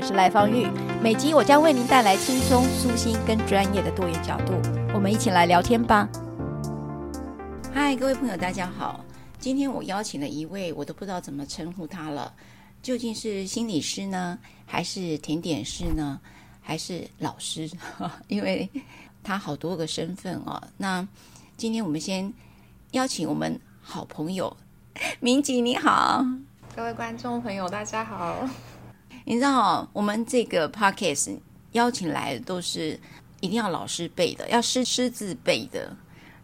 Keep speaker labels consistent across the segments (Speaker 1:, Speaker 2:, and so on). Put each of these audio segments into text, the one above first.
Speaker 1: 我是赖芳玉，每集我将为您带来轻松、舒心跟专业的多元角度，我们一起来聊天吧。嗨，各位朋友，大家好。今天我邀请了一位，我都不知道怎么称呼他了，究竟是心理师呢，还是甜点师呢，还是老师？因为他好多个身份哦。那今天我们先邀请我们好朋友明吉，你好。
Speaker 2: 各位观众朋友，大家好。
Speaker 1: 你知道，我们这个 podcast 邀请来的都是一定要老师背的，要师师字背的。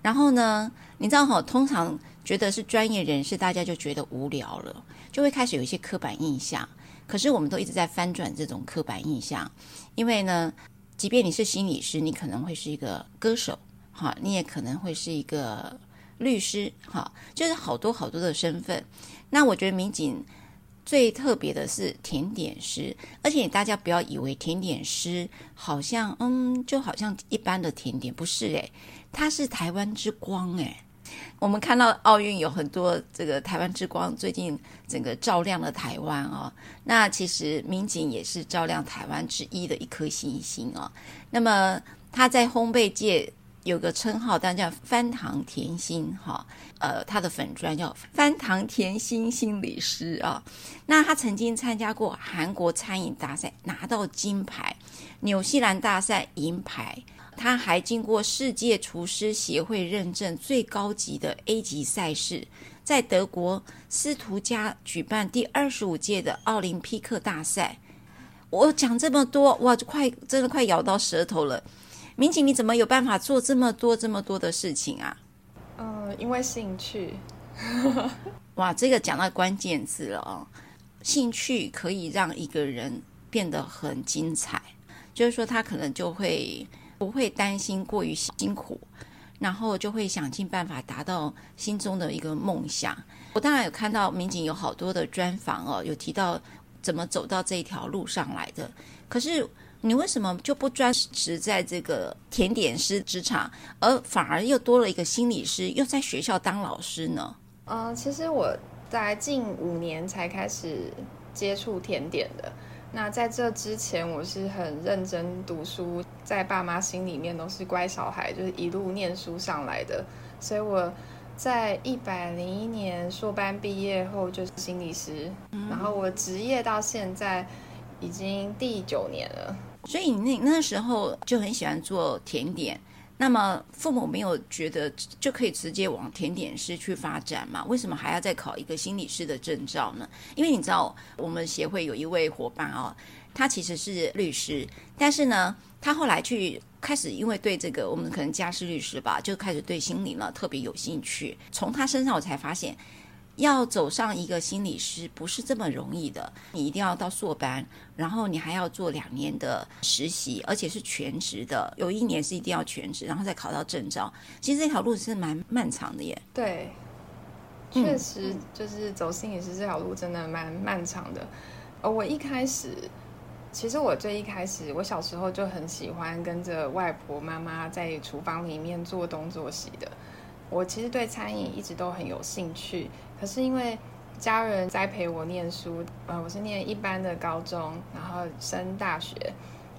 Speaker 1: 然后呢，你知道哈，通常觉得是专业人士，大家就觉得无聊了，就会开始有一些刻板印象。可是我们都一直在翻转这种刻板印象，因为呢，即便你是心理师，你可能会是一个歌手，哈，你也可能会是一个律师，哈，就是好多好多的身份。那我觉得民警。最特别的是甜点师，而且大家不要以为甜点师好像，嗯，就好像一般的甜点，不是诶，他是台湾之光诶。我们看到奥运有很多这个台湾之光，最近整个照亮了台湾哦。那其实民警也是照亮台湾之一的一颗星星哦。那么他在烘焙界。有个称号，但叫翻糖甜心哈，呃，他的粉专叫翻糖甜心心理师啊。那他曾经参加过韩国餐饮大赛，拿到金牌；纽西兰大赛银牌。他还经过世界厨师协会认证最高级的 A 级赛事，在德国斯图加举办第二十五届的奥林匹克大赛。我讲这么多，哇，快真的快咬到舌头了。民警，你怎么有办法做这么多这么多的事情啊？
Speaker 2: 因为兴趣。
Speaker 1: 哇，这个讲到关键字了哦。兴趣可以让一个人变得很精彩，就是说他可能就会不会担心过于辛苦，然后就会想尽办法达到心中的一个梦想。我当然有看到民警有好多的专访哦，有提到怎么走到这一条路上来的，可是。你为什么就不专职在这个甜点师职场，而反而又多了一个心理师，又在学校当老师呢？
Speaker 2: 呃，其实我在近五年才开始接触甜点的。那在这之前，我是很认真读书，在爸妈心里面都是乖小孩，就是一路念书上来的。所以我在一百零一年硕班毕业后就是心理师，嗯、然后我职业到现在已经第九年了。
Speaker 1: 所以你那那时候就很喜欢做甜点，那么父母没有觉得就可以直接往甜点师去发展嘛？为什么还要再考一个心理师的证照呢？因为你知道我们协会有一位伙伴哦，他其实是律师，但是呢，他后来去开始因为对这个我们可能家事律师吧，就开始对心理呢特别有兴趣。从他身上我才发现。要走上一个心理师不是这么容易的，你一定要到硕班，然后你还要做两年的实习，而且是全职的，有一年是一定要全职，然后再考到证照。其实这条路是蛮漫长的耶。
Speaker 2: 对，确实就是走心理师这条路真的蛮漫长的。呃我一开始，其实我最一开始，我小时候就很喜欢跟着外婆妈妈在厨房里面做东做西的。我其实对餐饮一直都很有兴趣。可是因为家人栽培我念书，呃，我是念一般的高中，然后升大学，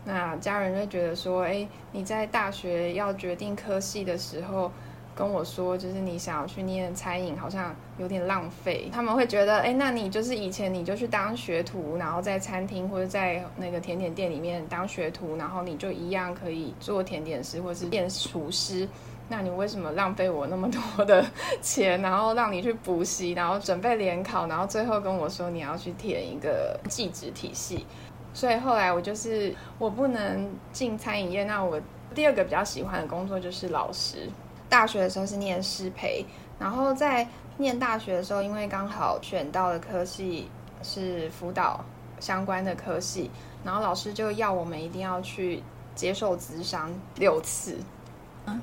Speaker 2: 那家人就觉得说，哎，你在大学要决定科系的时候，跟我说，就是你想要去念餐饮，好像有点浪费。他们会觉得，哎，那你就是以前你就去当学徒，然后在餐厅或者在那个甜点店里面当学徒，然后你就一样可以做甜点师或者是变厨师。那你为什么浪费我那么多的钱，然后让你去补习，然后准备联考，然后最后跟我说你要去填一个技职体系？所以后来我就是我不能进餐饮业，那我第二个比较喜欢的工作就是老师。大学的时候是念师培，然后在念大学的时候，因为刚好选到的科系是辅导相关的科系，然后老师就要我们一定要去接受咨商六次。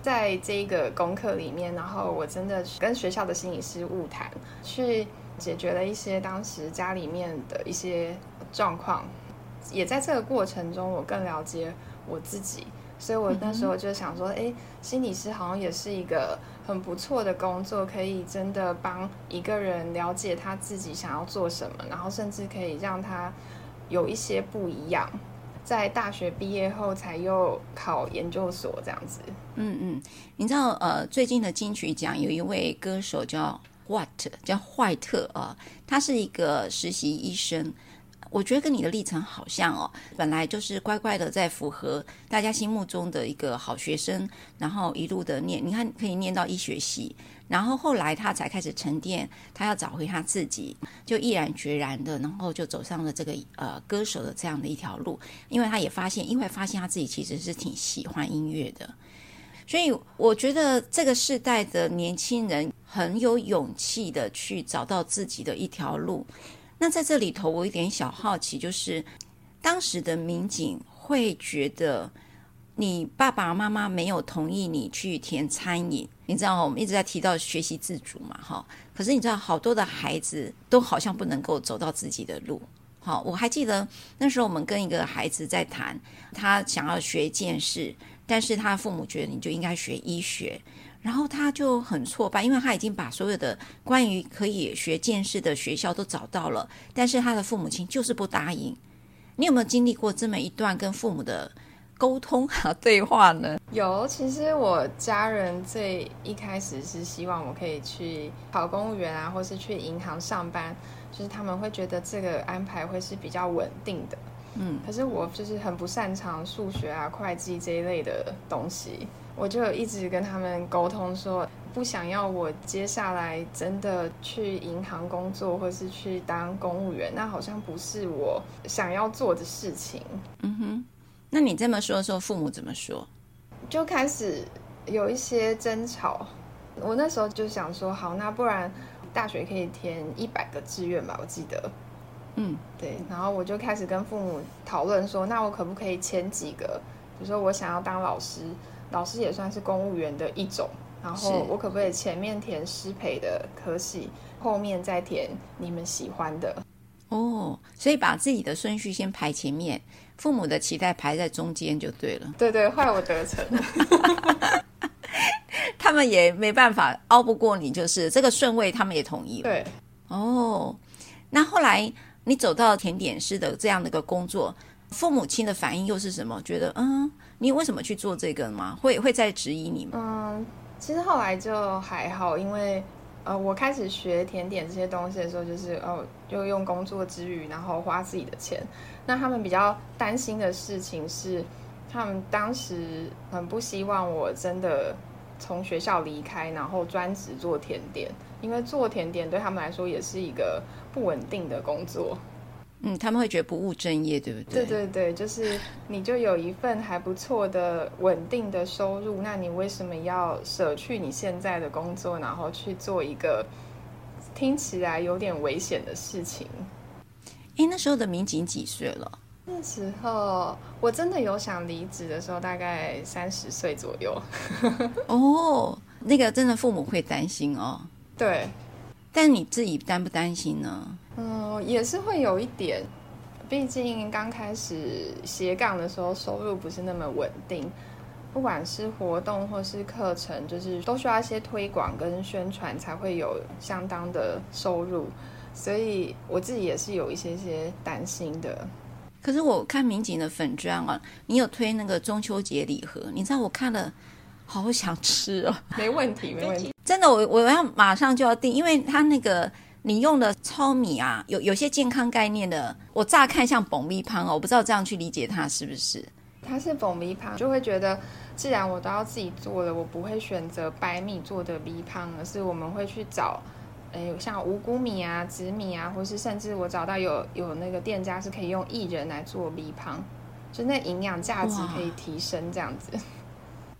Speaker 2: 在这个功课里面，然后我真的跟学校的心理师晤谈，去解决了一些当时家里面的一些状况，也在这个过程中，我更了解我自己。所以我那时候就想说，哎，心理师好像也是一个很不错的工作，可以真的帮一个人了解他自己想要做什么，然后甚至可以让他有一些不一样。在大学毕业后，才又考研究所这样子。
Speaker 1: 嗯嗯，你知道呃，最近的金曲奖有一位歌手叫 What，叫坏特啊，他是一个实习医生。我觉得跟你的历程好像哦，本来就是乖乖的在符合大家心目中的一个好学生，然后一路的念，你看可以念到医学系，然后后来他才开始沉淀，他要找回他自己，就毅然决然的，然后就走上了这个呃歌手的这样的一条路，因为他也发现，因为发现他自己其实是挺喜欢音乐的，所以我觉得这个世代的年轻人很有勇气的去找到自己的一条路。那在这里头，我有点小好奇，就是当时的民警会觉得你爸爸妈妈没有同意你去填餐饮，你知道我们一直在提到学习自主嘛，哈。可是你知道，好多的孩子都好像不能够走到自己的路。好，我还记得那时候我们跟一个孩子在谈，他想要学一件事，但是他父母觉得你就应该学医学。然后他就很挫败，因为他已经把所有的关于可以学鉴识的学校都找到了，但是他的父母亲就是不答应。你有没有经历过这么一段跟父母的沟通和 对话呢？
Speaker 2: 有，其实我家人最一开始是希望我可以去考公务员啊，或是去银行上班，就是他们会觉得这个安排会是比较稳定的。嗯，可是我就是很不擅长数学啊、会计这一类的东西。我就一直跟他们沟通说，不想要我接下来真的去银行工作，或是去当公务员，那好像不是我想要做的事情。
Speaker 1: 嗯哼，那你这么说的时候，父母怎么说？
Speaker 2: 就开始有一些争吵。我那时候就想说，好，那不然大学可以填一百个志愿吧，我记得。嗯，对。然后我就开始跟父母讨论说，那我可不可以签几个？比如说我想要当老师。老师也算是公务员的一种，然后我可不可以前面填师培的科系，后面再填你们喜欢的？
Speaker 1: 哦，所以把自己的顺序先排前面，父母的期待排在中间就对了。
Speaker 2: 对对，坏我得逞，
Speaker 1: 他们也没办法拗不过你，就是这个顺位，他们也同意了。
Speaker 2: 对，
Speaker 1: 哦，那后来你走到甜点师的这样的一个工作，父母亲的反应又是什么？觉得嗯。你为什么去做这个吗？会会再质疑你吗？
Speaker 2: 嗯，其实后来就还好，因为呃，我开始学甜点这些东西的时候，就是哦，就用工作之余，然后花自己的钱。那他们比较担心的事情是，他们当时很不希望我真的从学校离开，然后专职做甜点，因为做甜点对他们来说也是一个不稳定的工作。
Speaker 1: 嗯，他们会觉得不务正业，对不对？
Speaker 2: 对对对，就是你就有一份还不错的稳定的收入，那你为什么要舍去你现在的工作，然后去做一个听起来有点危险的事情？
Speaker 1: 哎，那时候的民警几岁了？
Speaker 2: 那时候我真的有想离职的时候，大概三十岁左右。
Speaker 1: 哦，那个真的父母会担心哦。
Speaker 2: 对，
Speaker 1: 但你自己担不担心呢？
Speaker 2: 嗯，也是会有一点，毕竟刚开始斜杠的时候，收入不是那么稳定。不管是活动或是课程，就是都需要一些推广跟宣传，才会有相当的收入。所以我自己也是有一些些担心的。
Speaker 1: 可是我看民警的粉砖啊，你有推那个中秋节礼盒，你知道我看了，好想吃哦。
Speaker 2: 没问题，没问题。
Speaker 1: 真的，我我要马上就要订，因为他那个。你用的糙米啊，有有些健康概念的，我乍看像爆米汤哦，我不知道这样去理解它是不是？
Speaker 2: 它是爆米汤，就会觉得既然我都要自己做了，我不会选择白米做的米汤，而是我们会去找，诶，像五谷米啊、紫米啊，或是甚至我找到有有那个店家是可以用薏仁来做米汤，就那营养价值可以提升这样子。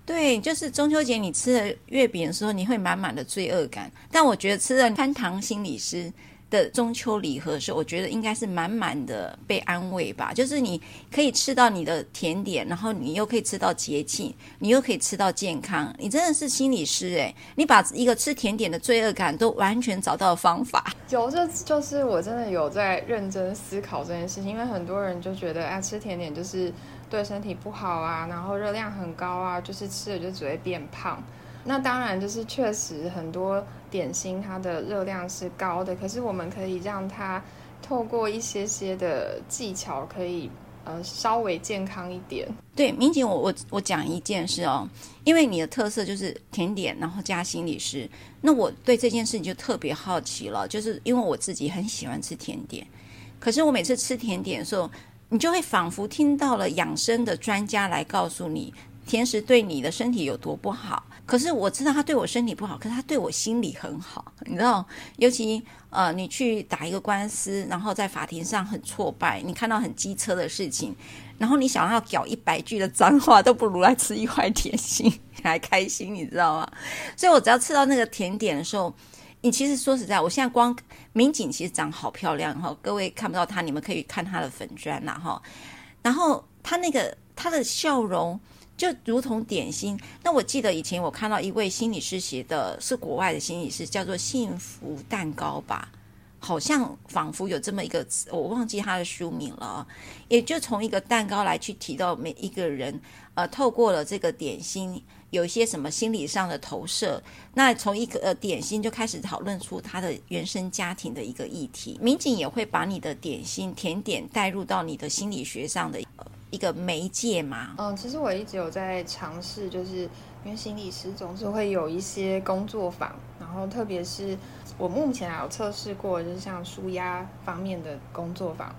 Speaker 1: 对，就是中秋节你吃了月饼的时候，你会满满的罪恶感，但我觉得吃了潘糖心理师的中秋礼盒是，我觉得应该是满满的被安慰吧。就是你可以吃到你的甜点，然后你又可以吃到节庆，你又可以吃到健康。你真的是心理师诶，你把一个吃甜点的罪恶感都完全找到了方法。
Speaker 2: 有，这就是我真的有在认真思考这件事情，因为很多人就觉得啊，吃甜点就是对身体不好啊，然后热量很高啊，就是吃了就只会变胖。那当然，就是确实很多点心它的热量是高的，可是我们可以让它透过一些些的技巧，可以呃稍微健康一点。
Speaker 1: 对，明景，我我我讲一件事哦，因为你的特色就是甜点，然后加心理师，那我对这件事情就特别好奇了，就是因为我自己很喜欢吃甜点，可是我每次吃甜点的时候，你就会仿佛听到了养生的专家来告诉你，甜食对你的身体有多不好。可是我知道他对我身体不好，可是他对我心里很好，你知道？尤其呃，你去打一个官司，然后在法庭上很挫败，你看到很机车的事情，然后你想要搞一百句的脏话，都不如来吃一块甜心 来开心，你知道吗？所以我只要吃到那个甜点的时候，你其实说实在，我现在光民警其实长好漂亮哈，各位看不到他，你们可以看他的粉砖呐哈，然后他那个他的笑容。就如同点心，那我记得以前我看到一位心理师写的，是国外的心理师，叫做幸福蛋糕吧，好像仿佛有这么一个词，我忘记他的书名了。也就从一个蛋糕来去提到每一个人，呃，透过了这个点心，有一些什么心理上的投射，那从一个呃点心就开始讨论出他的原生家庭的一个议题。民警也会把你的点心甜点带入到你的心理学上的。一个媒介吗，
Speaker 2: 嗯，其实我一直有在尝试，就是因为心理师总是会有一些工作坊，然后特别是我目前还有测试过，就是像舒压方面的工作坊，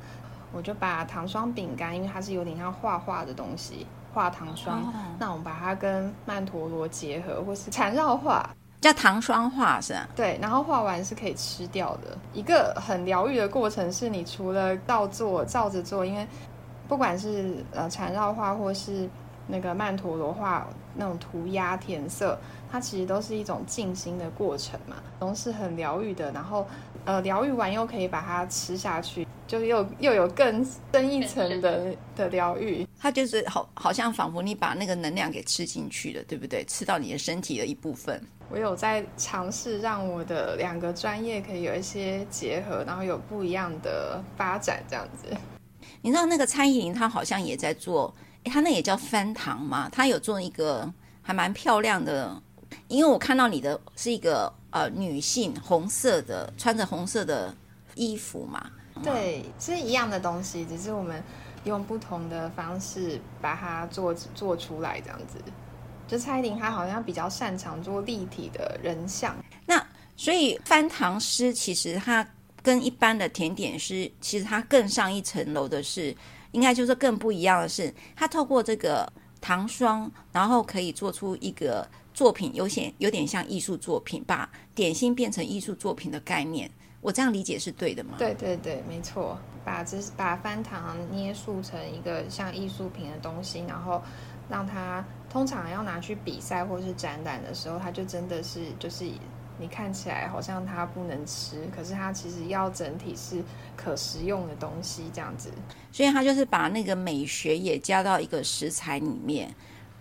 Speaker 2: 我就把糖霜饼干，因为它是有点像画画的东西，画糖霜，哦、那我们把它跟曼陀罗结合，或是缠绕画，
Speaker 1: 叫糖霜画是吧？
Speaker 2: 对，然后画完是可以吃掉的，一个很疗愈的过程，是你除了照做照着做，因为。不管是呃缠绕画或是那个曼陀罗画那种涂鸦填色，它其实都是一种静心的过程嘛，都是很疗愈的。然后呃疗愈完又可以把它吃下去，就是又又有更深一层的的疗愈。
Speaker 1: 它就是好，好像仿佛你把那个能量给吃进去了，对不对？吃到你的身体的一部分。
Speaker 2: 我有在尝试让我的两个专业可以有一些结合，然后有不一样的发展，这样子。
Speaker 1: 你知道那个蔡依林，她好像也在做，诶，她那也叫翻糖嘛？她有做一个还蛮漂亮的，因为我看到你的是一个呃女性红色的，穿着红色的衣服嘛。
Speaker 2: 对，是一样的东西，只是我们用不同的方式把它做做出来，这样子。就蔡依林她好像比较擅长做立体的人像，
Speaker 1: 那所以翻糖师其实她。跟一般的甜点师，其实它更上一层楼的是，应该就是更不一样的是，它透过这个糖霜，然后可以做出一个作品，有些有点像艺术作品，把点心变成艺术作品的概念。我这样理解是对的吗？
Speaker 2: 对对对，没错，把这把翻糖捏塑成一个像艺术品的东西，然后让它通常要拿去比赛或是展览的时候，它就真的是就是。你看起来好像它不能吃，可是它其实要整体是可食用的东西，这样子。
Speaker 1: 所以它就是把那个美学也加到一个食材里面，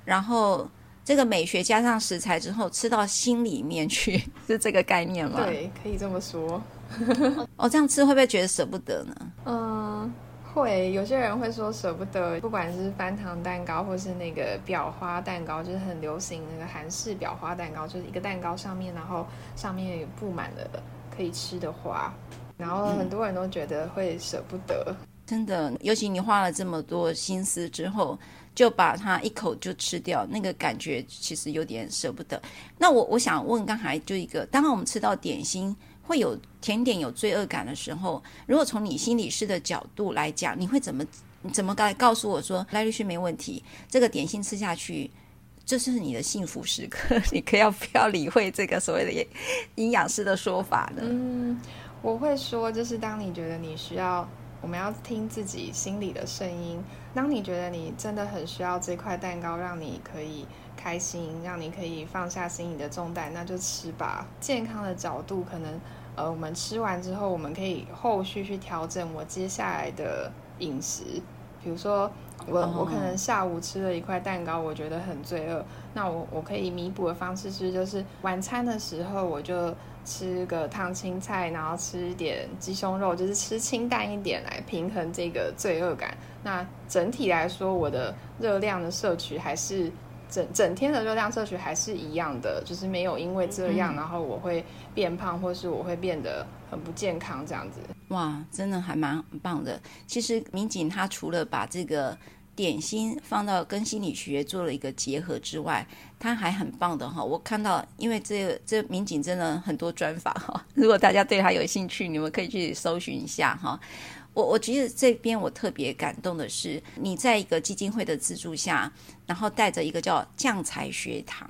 Speaker 1: 然后这个美学加上食材之后，吃到心里面去，是这个概念吗？
Speaker 2: 对，可以这么说。
Speaker 1: 哦，这样吃会不会觉得舍不得呢？
Speaker 2: 嗯。会有些人会说舍不得，不管是翻糖蛋糕，或是那个裱花蛋糕，就是很流行那个韩式裱花蛋糕，就是一个蛋糕上面，然后上面也布满了可以吃的花，然后很多人都觉得会舍不得。嗯，
Speaker 1: 真的，尤其你花了这么多心思之后，就把它一口就吃掉，那个感觉其实有点舍不得。那我我想问，刚才就一个，当然我们吃到点心。会有甜点有罪恶感的时候，如果从你心理师的角度来讲，你会怎么怎么告告诉我说赖律师没问题？这个点心吃下去这是你的幸福时刻，你可要不要理会这个所谓的营养师的说法呢？
Speaker 2: 嗯，我会说，就是当你觉得你需要，我们要听自己心里的声音。当你觉得你真的很需要这块蛋糕，让你可以开心，让你可以放下心里的重担，那就吃吧。健康的角度，可能呃，我们吃完之后，我们可以后续去调整我接下来的饮食，比如说。我我可能下午吃了一块蛋糕，我觉得很罪恶。那我我可以弥补的方式是，就是晚餐的时候我就吃个烫青菜，然后吃一点鸡胸肉，就是吃清淡一点来平衡这个罪恶感。那整体来说，我的热量的摄取还是整整天的热量摄取还是一样的，就是没有因为这样，然后我会变胖，或是我会变得很不健康这样子。
Speaker 1: 哇，真的还蛮棒的。其实民警他除了把这个点心放到跟心理学做了一个结合之外，他还很棒的哈。我看到，因为这这民警真的很多专访哈。如果大家对他有兴趣，你们可以去搜寻一下哈。我我觉得这边我特别感动的是，你在一个基金会的资助下，然后带着一个叫酱彩学堂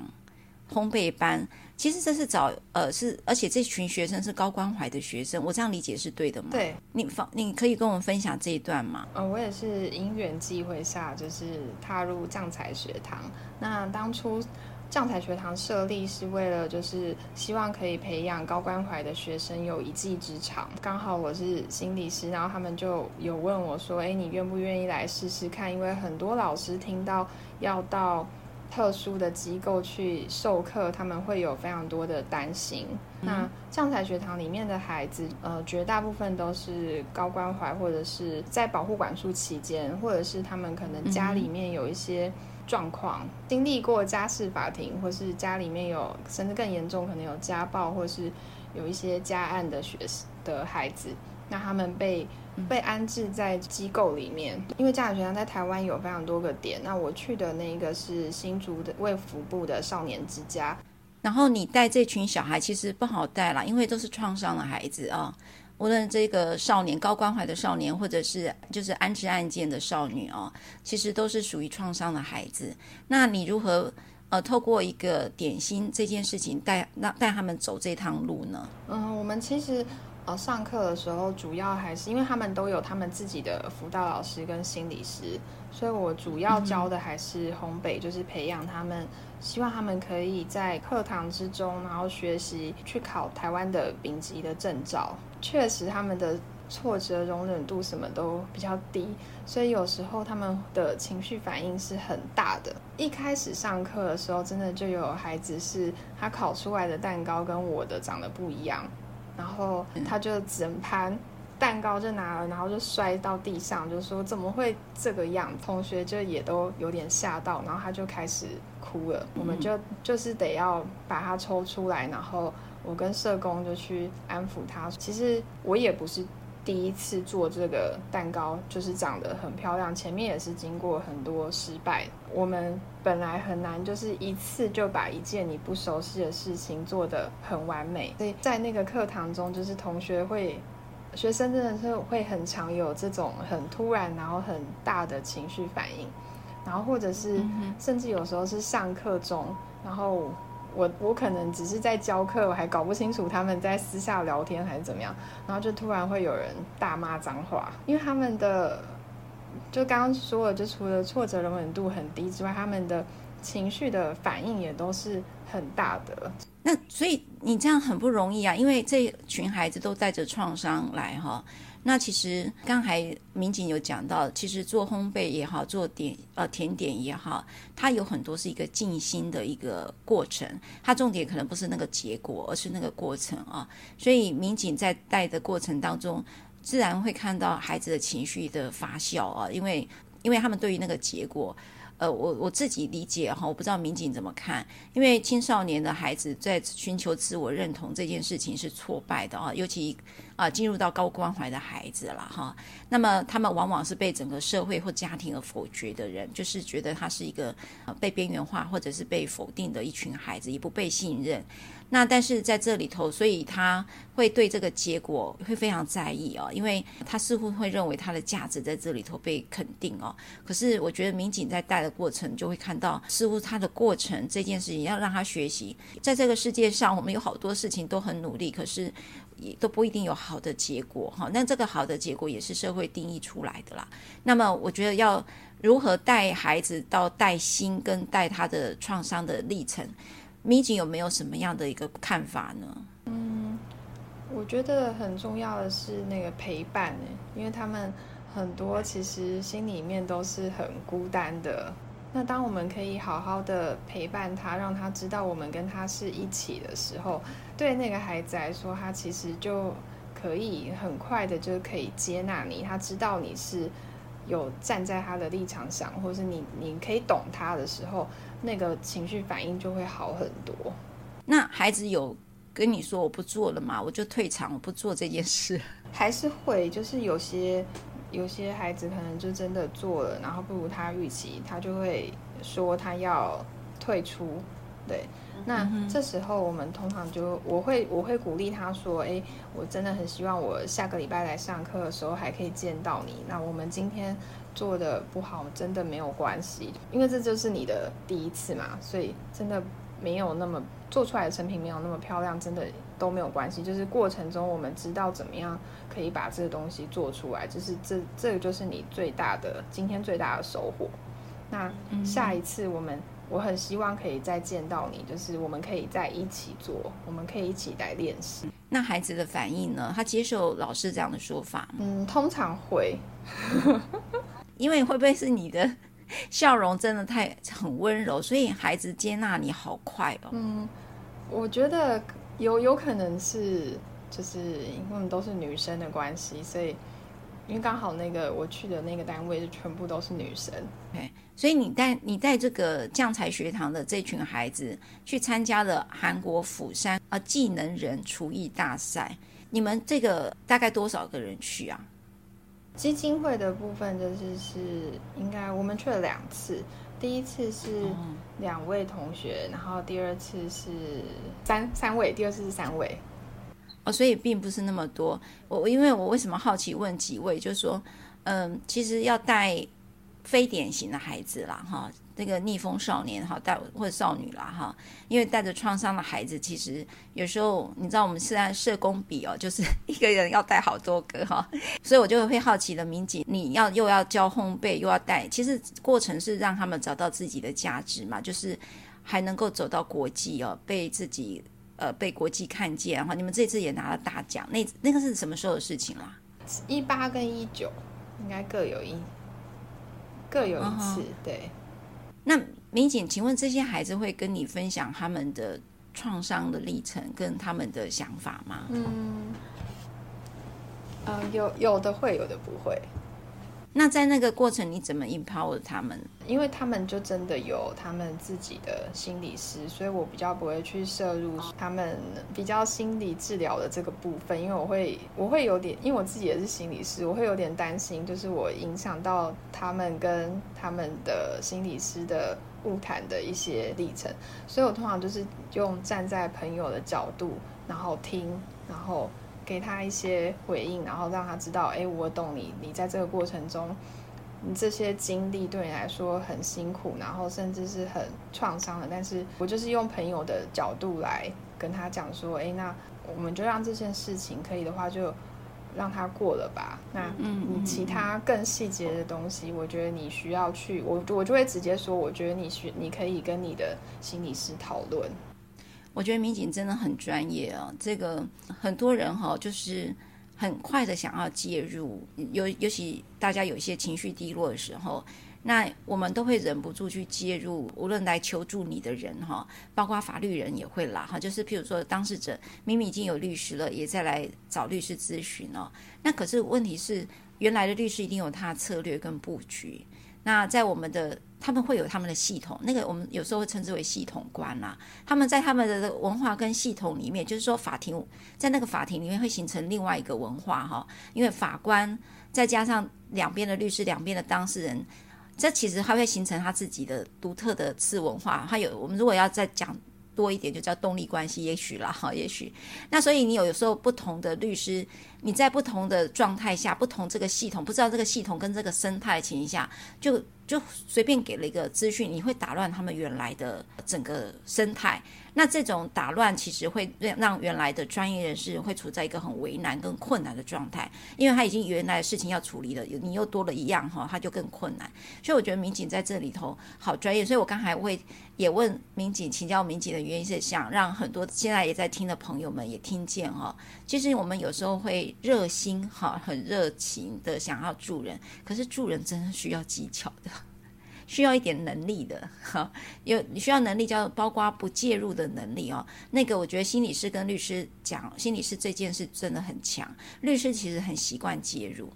Speaker 1: 烘焙班。其实这是找呃是，而且这群学生是高关怀的学生，我这样理解是对的吗？
Speaker 2: 对，
Speaker 1: 你方你可以跟我们分享这一段吗？
Speaker 2: 呃，我也是因缘际会下，就是踏入酱彩学堂。那当初酱彩学堂设立是为了，就是希望可以培养高关怀的学生有一技之长。刚好我是心理师，然后他们就有问我说：“哎，你愿不愿意来试试看？”因为很多老师听到要到。特殊的机构去授课，他们会有非常多的担心。嗯、那酱彩学堂里面的孩子，呃，绝大部分都是高关怀，或者是在保护管束期间，或者是他们可能家里面有一些状况，嗯、经历过家事法庭，或是家里面有甚至更严重，可能有家暴，或是有一些家案的学的孩子，那他们被。被安置在机构里面，因为家长学堂在台湾有非常多个点。那我去的那个是新竹的卫福部的少年之家。
Speaker 1: 然后你带这群小孩其实不好带啦，因为都是创伤的孩子啊。无论这个少年高关怀的少年，或者是就是安置案件的少女啊，其实都是属于创伤的孩子。那你如何呃透过一个点心这件事情带那带他们走这趟路呢？
Speaker 2: 嗯，我们其实。呃，上课的时候主要还是因为他们都有他们自己的辅导老师跟心理师，所以我主要教的还是烘焙，就是培养他们，希望他们可以在课堂之中，然后学习去考台湾的丙级的证照。确实，他们的挫折容忍度什么都比较低，所以有时候他们的情绪反应是很大的。一开始上课的时候，真的就有孩子是他烤出来的蛋糕跟我的长得不一样。然后他就整盘蛋糕就拿了，然后就摔到地上，就说怎么会这个样？同学就也都有点吓到，然后他就开始哭了。我们就就是得要把他抽出来，然后我跟社工就去安抚他。其实我也不是。第一次做这个蛋糕，就是长得很漂亮。前面也是经过很多失败。我们本来很难，就是一次就把一件你不熟悉的事情做得很完美。所以在那个课堂中，就是同学会、学生真的是会很常有这种很突然，然后很大的情绪反应，然后或者是甚至有时候是上课中，然后。我我可能只是在教课，我还搞不清楚他们在私下聊天还是怎么样，然后就突然会有人大骂脏话，因为他们的就刚刚说了，就除了挫折容忍度很低之外，他们的情绪的反应也都是很大的。
Speaker 1: 那所以你这样很不容易啊，因为这群孩子都带着创伤来哈。那其实刚才民警有讲到，其实做烘焙也好，做点呃甜点也好，它有很多是一个静心的一个过程。它重点可能不是那个结果，而是那个过程啊。所以民警在带的过程当中，自然会看到孩子的情绪的发酵啊，因为因为他们对于那个结果。呃，我我自己理解哈，我不知道民警怎么看，因为青少年的孩子在寻求自我认同这件事情是挫败的啊，尤其啊、进入到高关怀的孩子了哈。那么他们往往是被整个社会或家庭而否决的人，就是觉得他是一个、被边缘化或者是被否定的一群孩子，也不被信任。那但是在这里头，所以他会对这个结果会非常在意哦，因为他似乎会认为他的价值在这里头被肯定哦。可是我觉得民警在带的过程就会看到，似乎他的过程这件事情要让他学习，在这个世界上，我们有好多事情都很努力，可是也都不一定有好的结果哈。那这个好的结果也是社会定义出来的啦。那么我觉得要如何带孩子到带心跟带他的创伤的历程。民警有没有什么样的一个看法呢？
Speaker 2: 嗯，我觉得很重要的是那个陪伴，因为他们很多其实心里面都是很孤单的。那当我们可以好好的陪伴他，让他知道我们跟他是一起的时候，对那个孩子来说，他其实就可以很快的就可以接纳你。他知道你是有站在他的立场上，或是你你可以懂他的时候。那个情绪反应就会好很多。
Speaker 1: 那孩子有跟你说我不做了吗？我就退场，我不做这件事。
Speaker 2: 还是会，就是有些有些孩子可能就真的做了，然后不如他预期，他就会说他要退出。对，那这时候我们通常就我会我会鼓励他说：“哎，我真的很希望我下个礼拜来上课的时候还可以见到你。那我们今天。”做的不好，真的没有关系，因为这就是你的第一次嘛，所以真的没有那么做出来的成品没有那么漂亮，真的都没有关系。就是过程中我们知道怎么样可以把这个东西做出来，就是这这个就是你最大的今天最大的收获。那下一次我们我很希望可以再见到你，就是我们可以在一起做，我们可以一起来练习。
Speaker 1: 那孩子的反应呢？他接受老师这样的说法？
Speaker 2: 嗯，通常会。
Speaker 1: 因为会不会是你的笑容真的太很温柔，所以孩子接纳你好快哦？
Speaker 2: 嗯，我觉得有有可能是，就是因为我们都是女生的关系，所以因为刚好那个我去的那个单位是全部都是女生，
Speaker 1: 对，所以你带你带这个将才学堂的这群孩子去参加了韩国釜山啊技能人厨艺大赛，你们这个大概多少个人去啊？
Speaker 2: 基金会的部分就是是应该我们去了两次，第一次是两位同学，然后第二次是三三位，第二次是三位，
Speaker 1: 哦，所以并不是那么多。我因为我为什么好奇问几位，就是说，嗯，其实要带非典型的孩子啦，哈。那个逆风少年哈带或者少女啦哈，因为带着创伤的孩子，其实有时候你知道我们现在社工比哦，就是一个人要带好多个哈，所以我就会好奇的民警，你要又要教烘焙又要带，其实过程是让他们找到自己的价值嘛，就是还能够走到国际哦，被自己呃被国际看见哈。你们这次也拿了大奖，那那个是什么时候的事情啦？
Speaker 2: 一八跟一九应该各有一各有一次，哦、对。
Speaker 1: 那民警，请问这些孩子会跟你分享他们的创伤的历程跟他们的想法吗？
Speaker 2: 嗯，呃，有有的会，有的不会。
Speaker 1: 那在那个过程，你怎么 empower 他们？
Speaker 2: 因为他们就真的有他们自己的心理师，所以我比较不会去涉入他们比较心理治疗的这个部分，因为我会我会有点，因为我自己也是心理师，我会有点担心，就是我影响到他们跟他们的心理师的晤谈的一些历程，所以我通常就是用站在朋友的角度，然后听，然后。给他一些回应，然后让他知道，哎，我懂你。你在这个过程中，你这些经历对你来说很辛苦，然后甚至是很创伤的。但是我就是用朋友的角度来跟他讲说，哎，那我们就让这件事情可以的话，就让他过了吧。那你其他更细节的东西，我觉得你需要去，我我就会直接说，我觉得你需你可以跟你的心理师讨论。
Speaker 1: 我觉得民警真的很专业啊！这个很多人哈，就是很快的想要介入，尤尤其大家有一些情绪低落的时候，那我们都会忍不住去介入。无论来求助你的人哈，包括法律人也会啦哈，就是譬如说当事者明明已经有律师了，也再来找律师咨询哦。那可是问题是，原来的律师一定有他的策略跟布局。那在我们的他们会有他们的系统，那个我们有时候会称之为系统观啦。他们在他们的文化跟系统里面，就是说法庭在那个法庭里面会形成另外一个文化哈，因为法官再加上两边的律师、两边的当事人，这其实还会形成他自己的独特的次文化。还有我们如果要再讲多一点，就叫动力关系，也许啦哈，也许。那所以你有有时候不同的律师，你在不同的状态下，不同这个系统，不知道这个系统跟这个生态的情况下，就。就随便给了一个资讯，你会打乱他们原来的整个生态。那这种打乱其实会让原来的专业人士会处在一个很为难跟困难的状态，因为他已经原来的事情要处理了，你又多了一样哈，他就更困难。所以我觉得民警在这里头好专业。所以我刚才会也问民警，请教民警的原因是想让很多现在也在听的朋友们也听见哈。其实我们有时候会热心哈，很热情的想要助人，可是助人真的需要技巧的。需要一点能力的，哈，有你需要能力叫包括不介入的能力哦。那个我觉得心理师跟律师讲，心理师这件事真的很强，律师其实很习惯介入，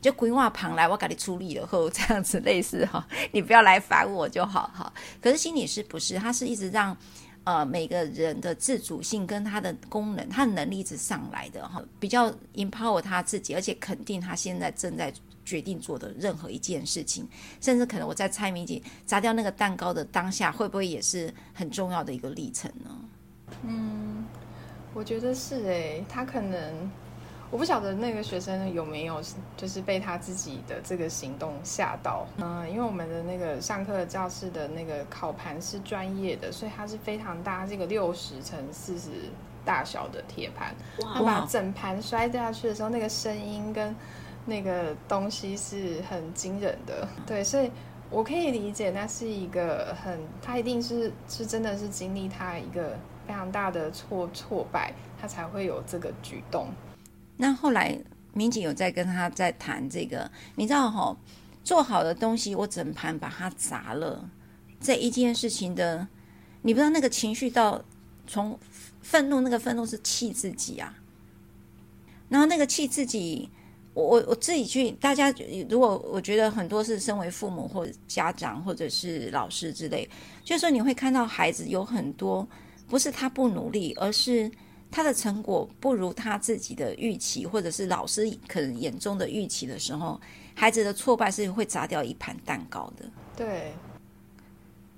Speaker 1: 就规划旁来，我给你处理了后这样子类似哈，你不要来烦我就好哈。可是心理师不是，他是一直让呃每个人的自主性跟他的功能，他的能力一直上来的哈，比较 empower 他自己，而且肯定他现在正在。决定做的任何一件事情，甚至可能我在猜明姐砸掉那个蛋糕的当下，会不会也是很重要的一个历程呢？
Speaker 2: 嗯，我觉得是诶，他可能我不晓得那个学生有没有就是被他自己的这个行动吓到。嗯，因为我们的那个上课教室的那个烤盘是专业的，所以它是非常大，这个六十乘四十大小的铁盘，他把整盘摔下去的时候，那个声音跟。那个东西是很惊人的，对，所以我可以理解，那是一个很，他一定是是真的是经历他一个非常大的挫挫败，他才会有这个举动。
Speaker 1: 那后来民警有在跟他在谈这个，你知道哈、做好的东西我整盘把它砸了，这一件事情的，你不知道那个情绪到从愤怒，那个愤怒是气自己啊，然后那个气自己。我我我自己去，大家如果我觉得很多是身为父母或者家长或者是老师之类，就是说你会看到孩子有很多不是他不努力，而是他的成果不如他自己的预期，或者是老师可能眼中的预期的时候，孩子的挫败是会砸掉一盘蛋糕的。
Speaker 2: 对。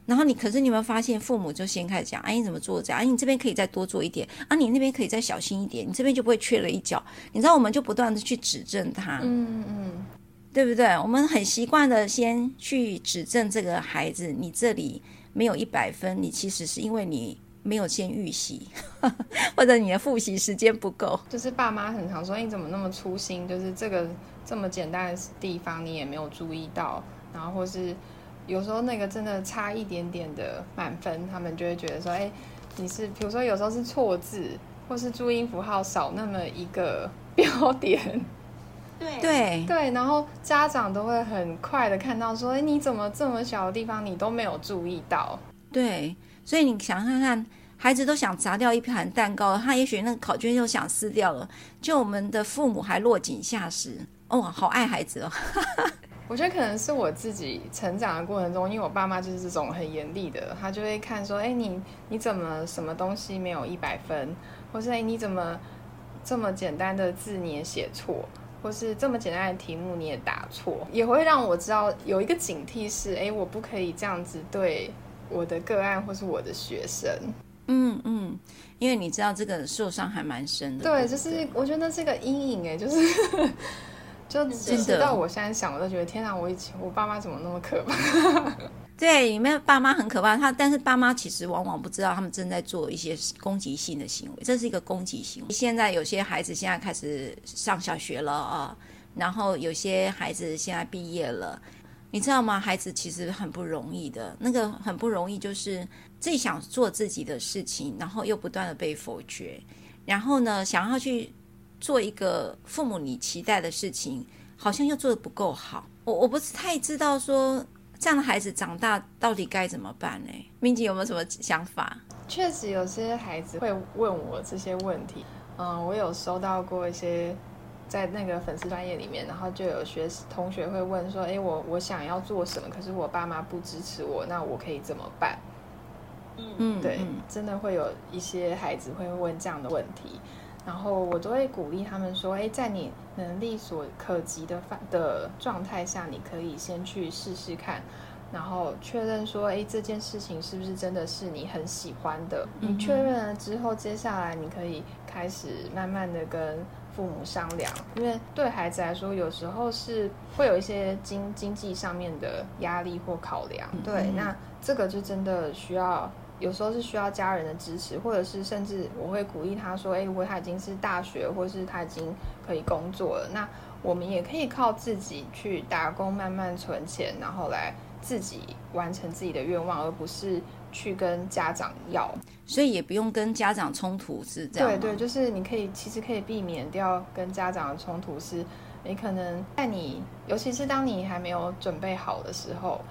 Speaker 1: 然后你，可是你有没有发现，父母就先开始讲：“哎，你怎么做这样？哎，你这边可以再多做一点啊，你那边可以再小心一点，你这边就不会缺了一角。”你知道，我们就不断的去指正他，嗯嗯，对不对？我们很习惯的先去指正这个孩子，你这里没有一百分，你其实是因为你没有先预习，或者你的复习时间不够。
Speaker 2: 就是爸妈很常说：“你怎么那么粗心？就是这个这么简单的地方你也没有注意到，然后或是。”有时候那个真的差一点点的满分，他们就会觉得说：“哎，你是比如说有时候是错字，或是注音符号少那么一个 标点。”
Speaker 1: 对对
Speaker 2: 对，然后家长都会很快的看到说：“哎，你怎么这么小的地方你都没有注意到？”
Speaker 1: 对，所以你想看看，孩子都想砸掉一盘蛋糕了，他也许那个考卷又想撕掉了，就我们的父母还落井下石哦，好爱孩子哦。
Speaker 2: 我觉得可能是我自己成长的过程中，因为我爸妈就是这种很严厉的，他就会看说，哎，你你怎么什么东西没有一百分，或是哎你怎么这么简单的字你也写错，或是这么简单的题目你也答错，也会让我知道有一个警惕是，哎，我不可以这样子对我的个案或是我的学生。
Speaker 1: 嗯嗯，因为你知道这个受伤还蛮深的。
Speaker 2: 对，就是我觉得那是个阴影，哎，就是。就直到我现在想，我都觉得天哪！我以前我爸妈怎么那么可怕？
Speaker 1: 对，你们爸妈很可怕。他但是爸妈其实往往不知道，他们正在做一些攻击性的行为。这是一个攻击行为。现在有些孩子现在开始上小学了啊，然后有些孩子现在毕业了，你知道吗？孩子其实很不容易的，那个很不容易，就是自己想做自己的事情，然后又不断的被否决，然后呢，想要去。做一个父母你期待的事情，好像又做得不够好。我我不是太知道说这样的孩子长大到底该怎么办呢？民警有没有什么想法？
Speaker 2: 确实有些孩子会问我这些问题。嗯，我有收到过一些在那个粉丝专业里面，然后就有学同学会问说：“哎，我我想要做什么？可是我爸妈不支持我，那我可以怎么办？”嗯，对，真的会有一些孩子会问这样的问题，然后我都会鼓励他们说：“哎，在你能力所可及的范的状态下，你可以先去试试看，然后确认说：哎，这件事情是不是真的是你很喜欢的？你确认了之后，接下来你可以开始慢慢的跟。”父母商量，因为对孩子来说，有时候是会有一些经经济上面的压力或考量。对，那这个就真的需要，有时候是需要家人的支持，或者是甚至我会鼓励他说：“诶，如果他已经是大学，或是他已经可以工作了，那我们也可以靠自己去打工，慢慢存钱，然后来自己完成自己的愿望，而不是。”去跟家长要，
Speaker 1: 所以也不用跟家长冲突，是这样。
Speaker 2: 对对，就是你可以，其实可以避免掉跟家长的冲突。是，你可能在你，尤其是当你还没有准备好的时候，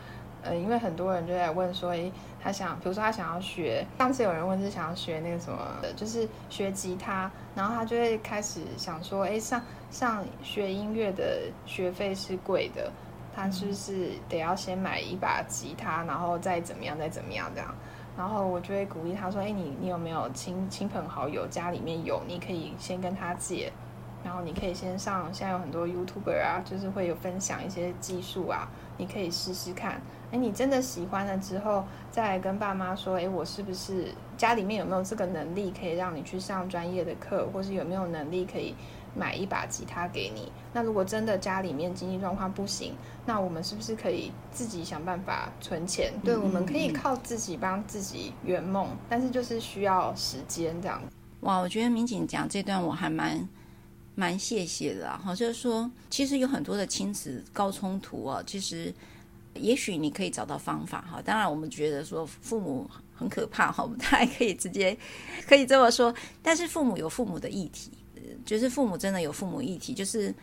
Speaker 2: 呃，因为很多人就在问说，诶，他想，比如说他想要学，上次有人问是想要学那个什么的，就是学吉他，然后他就会开始想说，诶，上上学音乐的学费是贵的。他是不是得要先买一把吉他，然后再怎么样，再怎么样这样？然后我就会鼓励他说：“哎，你你有没有亲亲朋好友家里面有？你可以先跟他借，然后你可以先上。现在有很多 YouTuber 啊，就是会有分享一些技术啊，你可以试试看。哎，你真的喜欢了之后，再来跟爸妈说：哎，我是不是家里面有没有这个能力可以让你去上专业的课，或是有没有能力可以？”买一把吉他给你。那如果真的家里面经济状况不行，那我们是不是可以自己想办法存钱？嗯、对，我们可以靠自己帮自己圆梦，但是就是需要时间这样。
Speaker 1: 哇，我觉得民警讲这段我还蛮蛮谢谢的哈，就是说其实有很多的亲子高冲突啊，其实也许你可以找到方法哈。当然我们觉得说父母很可怕哈，我们大家可以直接可以这么说，但是父母有父母的议题。就是父母真的有父母议题，就是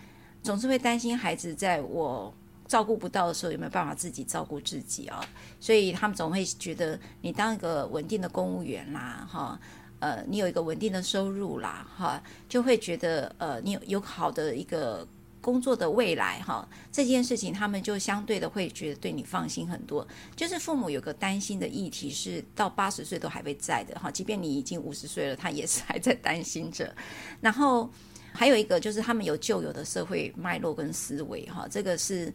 Speaker 1: 总是会担心孩子在我照顾不到的时候有没有办法自己照顾自己啊，所以他们总会觉得你当一个稳定的公务员啦，哈，呃，你有一个稳定的收入啦，哈，就会觉得呃，你有有好的一个。工作的未来，哈，这件事情他们就相对的会觉得对你放心很多。就是父母有个担心的议题是到八十岁都还会在的，哈，即便你已经五十岁了，他也是还在担心着。然后还有一个就是他们有旧有的社会脉络跟思维，哈，这个是。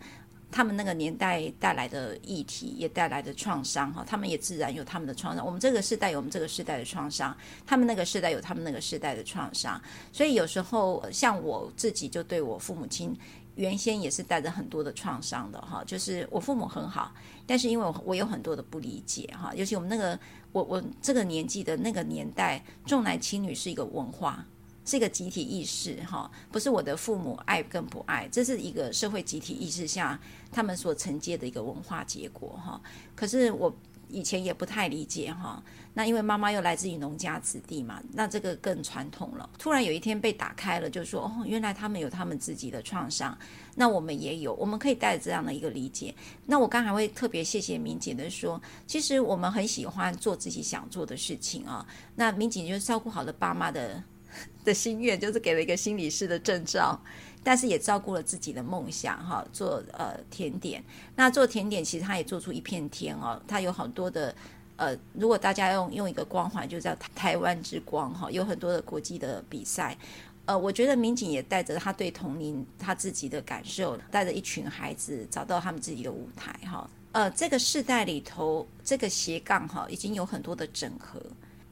Speaker 1: 他们那个年代带来的议题，也带来的创伤，哈，他们也自然有他们的创伤。我们这个世代有我们这个世代的创伤，他们那个世代有他们那个世代的创伤。所以有时候，像我自己就对我父母亲，原先也是带着很多的创伤的，哈，就是我父母很好，但是因为我我有很多的不理解，哈，尤其我们那个我我这个年纪的那个年代，重男轻女是一个文化。是一个集体意识，哈，不是我的父母爱跟不爱，这是一个社会集体意识下他们所承接的一个文化结果，哈。可是我以前也不太理解，哈。那因为妈妈又来自于农家子弟嘛，那这个更传统了。突然有一天被打开了，就说哦，原来他们有他们自己的创伤，那我们也有，我们可以带着这样的一个理解。那我刚才会特别谢谢民警的说，其实我们很喜欢做自己想做的事情啊。那民警就照顾好了爸妈的。的心愿就是给了一个心理师的证照，但是也照顾了自己的梦想哈，做呃甜点。那做甜点其实他也做出一片天哦，他有很多的呃，如果大家用用一个光环，就叫台湾之光哈，有很多的国际的比赛。呃，我觉得民警也带着他对童年他自己的感受，带着一群孩子找到他们自己的舞台哈。呃，这个世代里头，这个斜杠哈已经有很多的整合，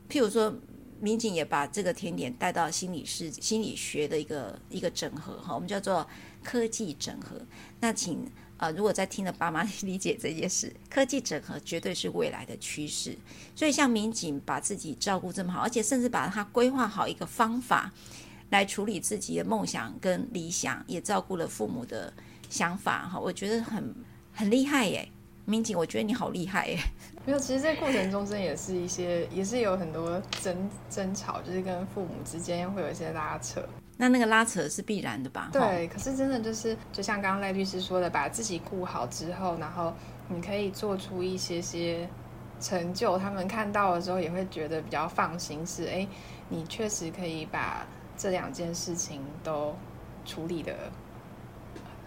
Speaker 1: 譬如说。民警也把这个甜点带到心理师心理学的一个一个整合哈，我们叫做科技整合。那请呃，如果在听的爸妈 理解这件事，科技整合绝对是未来的趋势。所以像民警把自己照顾这么好，而且甚至把他规划好一个方法来处理自己的梦想跟理想，也照顾了父母的想法哈，我觉得很很厉害耶。民警，我觉得你好厉害耶！
Speaker 2: 没有，其实，这过程中真也是一些，也是有很多争争吵，就是跟父母之间会有一些拉扯。
Speaker 1: 那那个拉扯是必然的吧？
Speaker 2: 对，可是真的就是，就像刚刚赖律师说的，把自己顾好之后，然后你可以做出一些些成就，他们看到的时候也会觉得比较放心。是，哎，你确实可以把这两件事情都处理得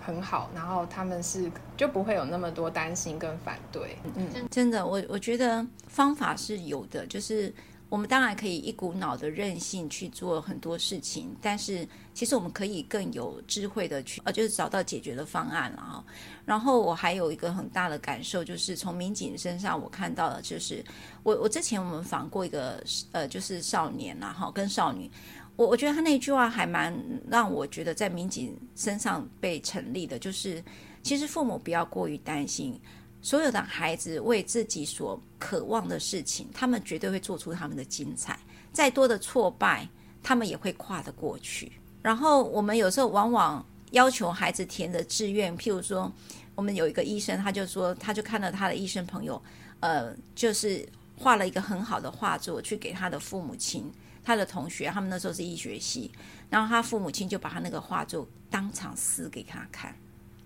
Speaker 2: 很好，然后他们是就不会有那么多担心跟反对。嗯，
Speaker 1: 真的，我我觉得方法是有的，就是。我们当然可以一股脑的任性去做很多事情，但是其实我们可以更有智慧的去，呃，就是找到解决的方案了哈。然后我还有一个很大的感受，就是从民警身上我看到的，就是我我之前我们访过一个呃，就是少年呐哈，跟少女，我我觉得他那句话还蛮让我觉得在民警身上被成立的，就是其实父母不要过于担心。所有的孩子为自己所渴望的事情，他们绝对会做出他们的精彩。再多的挫败，他们也会跨得过去。然后我们有时候往往要求孩子填的志愿，譬如说，我们有一个医生，他就说，他就看到他的医生朋友，呃，就是画了一个很好的画作去给他的父母亲、他的同学，他们那时候是医学系，然后他父母亲就把他那个画作当场撕给他看，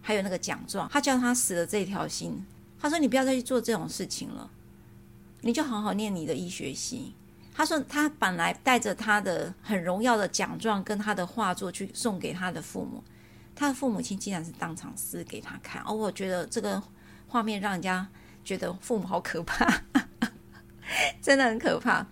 Speaker 1: 还有那个奖状，他叫他死了这条心。他说：“你不要再去做这种事情了，你就好好念你的医学系。”他说：“他本来带着他的很荣耀的奖状跟他的画作去送给他的父母，他的父母亲竟然是当场撕给他看。哦，我觉得这个画面让人家觉得父母好可怕，真的很可怕。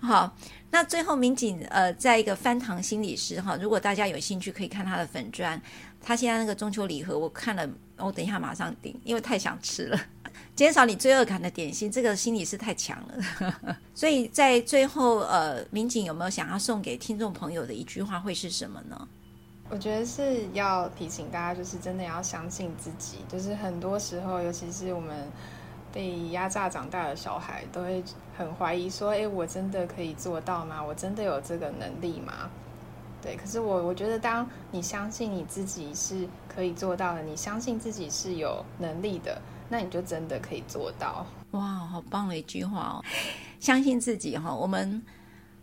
Speaker 1: 好，那最后民警呃，在一个翻糖心理师哈，如果大家有兴趣可以看他的粉专。他现在那个中秋礼盒，我看了，我等一下马上订，因为太想吃了。减少你罪恶感的点心，这个心理是太强了。所以在最后，呃，民警有没有想要送给听众朋友的一句话会是什么呢？
Speaker 2: 我觉得是要提醒大家，就是真的要相信自己。就是很多时候，尤其是我们被压榨长大的小孩，都会很怀疑说：“诶，我真的可以做到吗？我真的有这个能力吗？”对，可是我我觉得，当你相信你自己是可以做到的，你相信自己是有能力的，那你就真的可以做到。
Speaker 1: 哇，好棒的一句话哦！相信自己哈，我们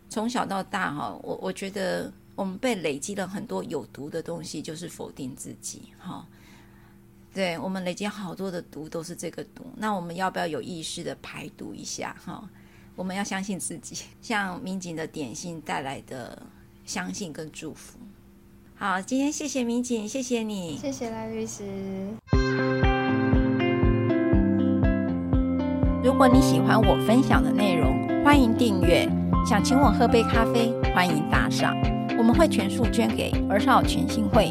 Speaker 1: 从小到大哈，我我觉得我们被累积了很多有毒的东西，就是否定自己哈。对，我们累积好多的毒都是这个毒，那我们要不要有意识的排毒一下哈？我们要相信自己，像民警的点心带来的。相信跟祝福。好，今天谢谢民警，谢谢你，
Speaker 2: 谢谢赖律师。
Speaker 1: 如果你喜欢我分享的内容，欢迎订阅。想请我喝杯咖啡，欢迎打赏，我们会全数捐给儿少权心会。